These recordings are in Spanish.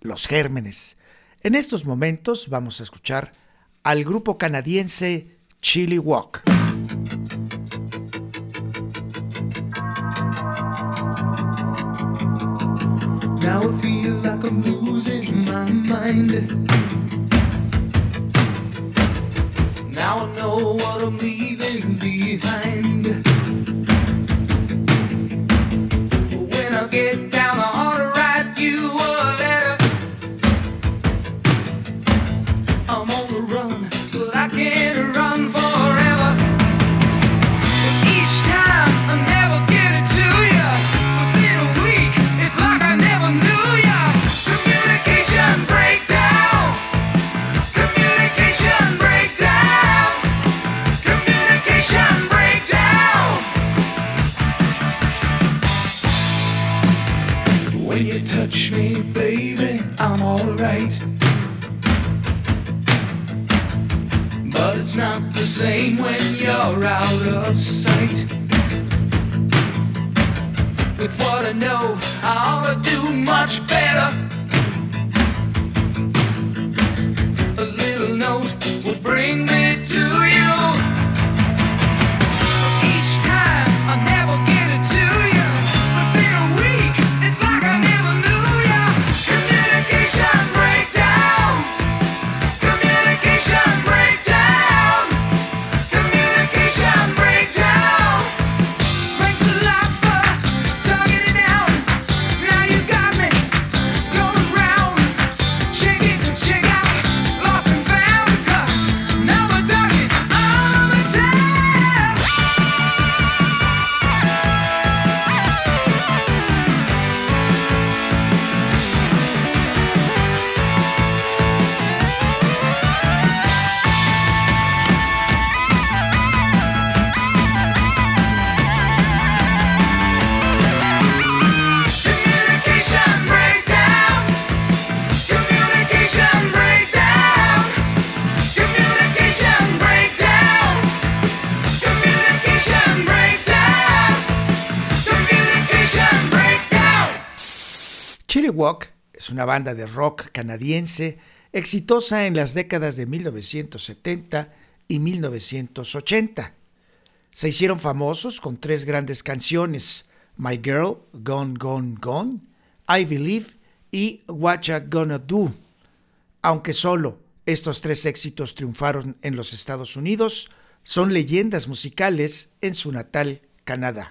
los gérmenes. En estos momentos vamos a escuchar al grupo canadiense Chili Walk. Now feel like I'm losing my mind. Now Walk es una banda de rock canadiense exitosa en las décadas de 1970 y 1980. Se hicieron famosos con tres grandes canciones, My Girl, Gone, Gone, Gone, I Believe y What Gonna Do. Aunque solo estos tres éxitos triunfaron en los Estados Unidos, son leyendas musicales en su natal Canadá.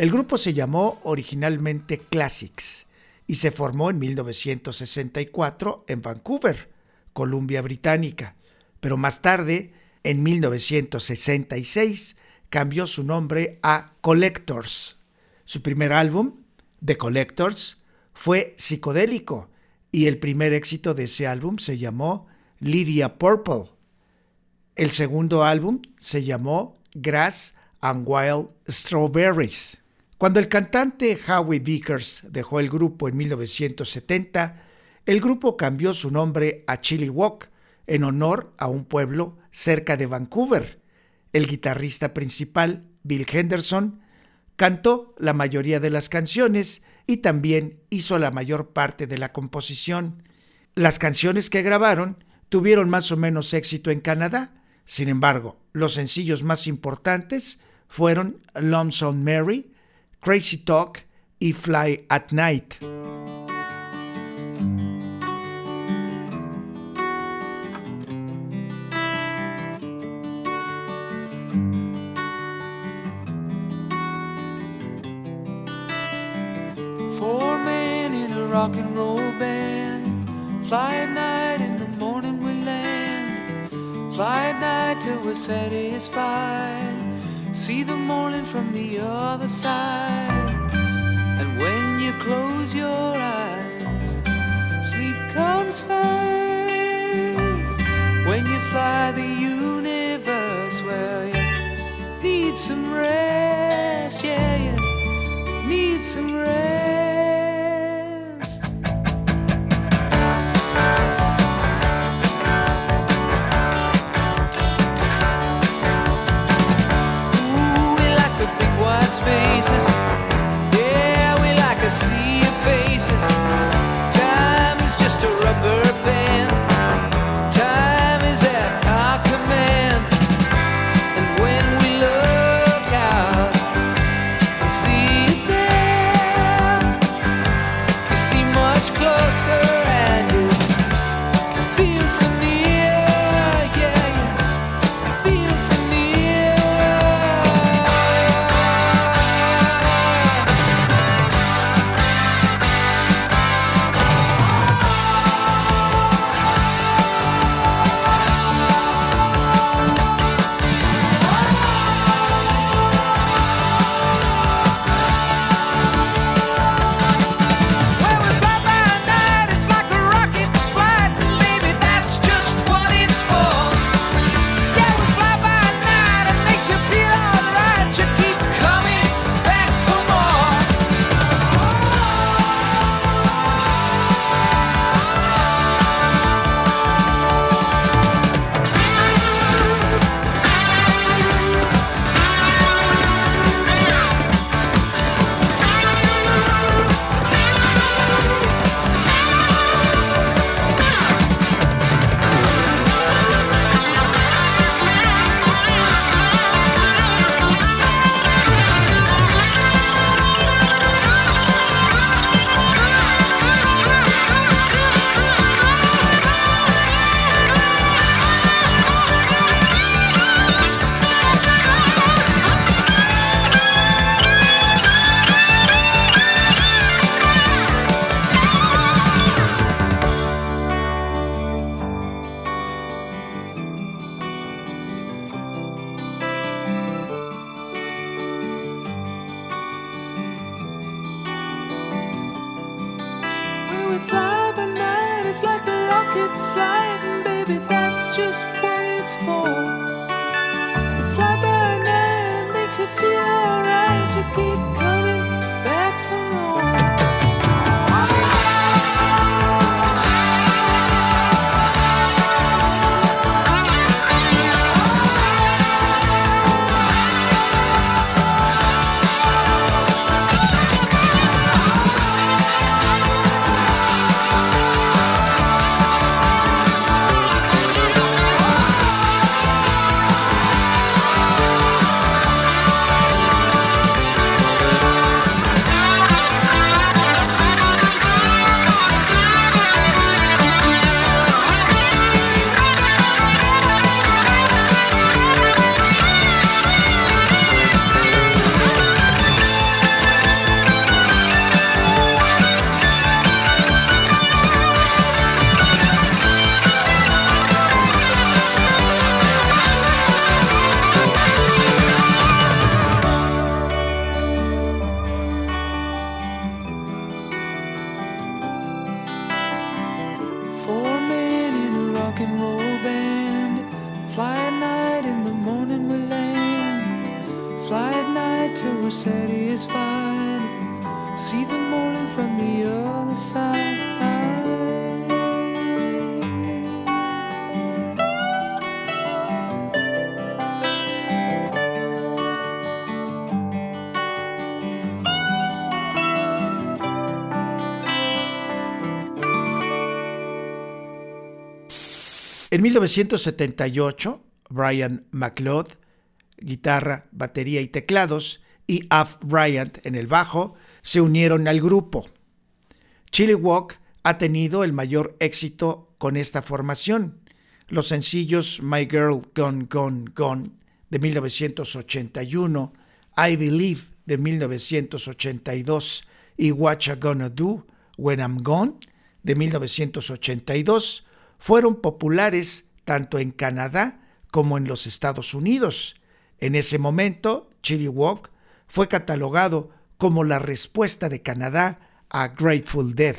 El grupo se llamó originalmente Classics y se formó en 1964 en Vancouver, Columbia Británica, pero más tarde, en 1966, cambió su nombre a Collectors. Su primer álbum, The Collectors, fue psicodélico y el primer éxito de ese álbum se llamó Lydia Purple. El segundo álbum se llamó Grass and Wild Strawberries. Cuando el cantante Howie Vickers dejó el grupo en 1970, el grupo cambió su nombre a Chili Walk en honor a un pueblo cerca de Vancouver. El guitarrista principal, Bill Henderson, cantó la mayoría de las canciones y también hizo la mayor parte de la composición. Las canciones que grabaron tuvieron más o menos éxito en Canadá, sin embargo, los sencillos más importantes fueron Lonesome Mary, Crazy Talk y Fly at Night. Four men in a rock and roll band. Fly at night, in the morning we land. Fly at night till we're satisfied. See the morning from the other side. And when you close your eyes, sleep comes fast. When you fly the universe, well, you need some rest, yeah, you need some rest. faces. Yeah, we like to see your faces. En 1978, Brian McLeod, guitarra, batería y teclados, y Af Bryant en el bajo, se unieron al grupo. Chili Walk ha tenido el mayor éxito con esta formación. Los sencillos My Girl Gone Gone Gone de 1981, I Believe de 1982 y What Gonna Do When I'm Gone de 1982 fueron populares tanto en Canadá como en los Estados Unidos. En ese momento, Chilliwack fue catalogado como la respuesta de Canadá a Grateful Dead.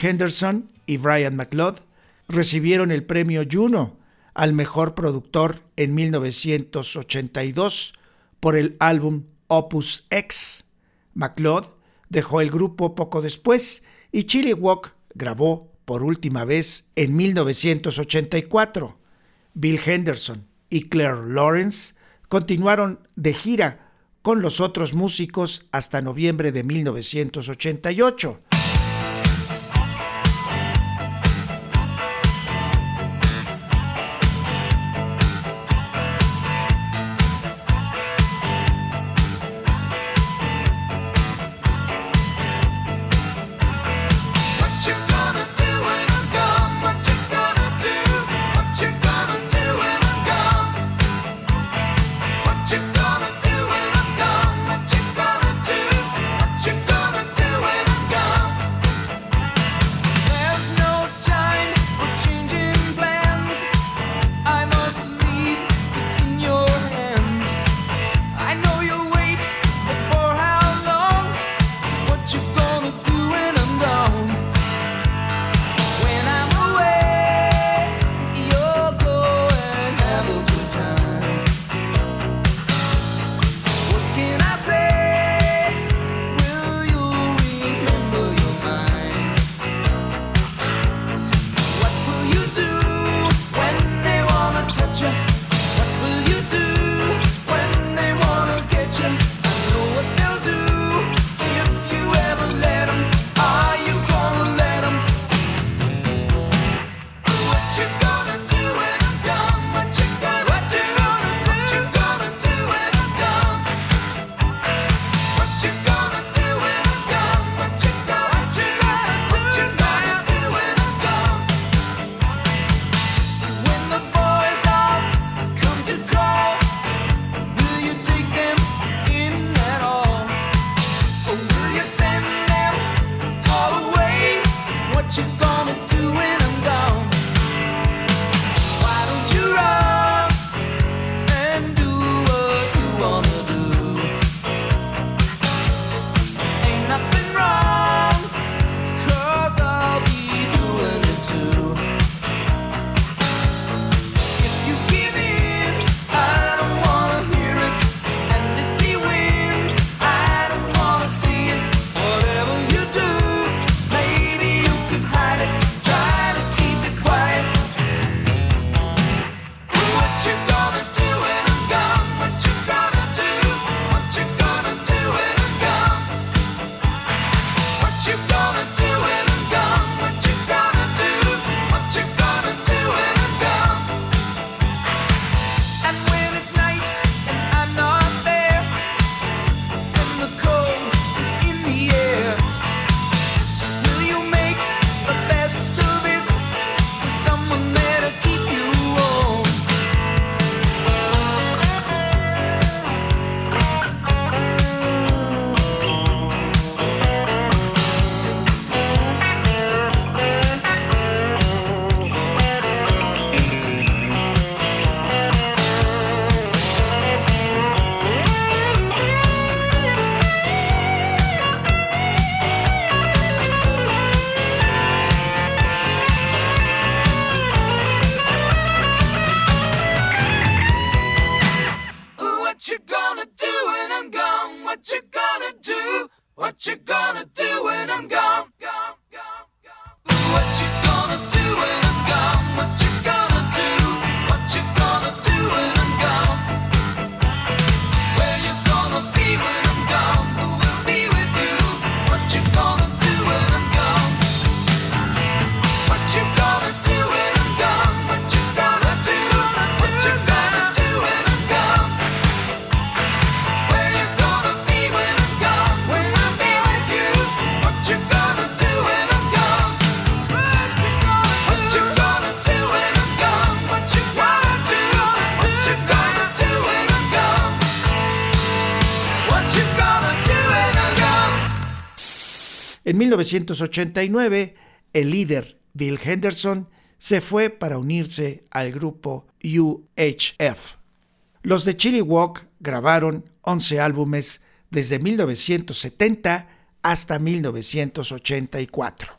Henderson y Brian McLeod recibieron el premio Juno al mejor productor en 1982 por el álbum Opus X. McLeod dejó el grupo poco después y Chili Walk grabó por última vez en 1984. Bill Henderson y Claire Lawrence continuaron de gira con los otros músicos hasta noviembre de 1988. 1989, el líder Bill Henderson se fue para unirse al grupo UHF. Los de Chili Walk grabaron 11 álbumes desde 1970 hasta 1984.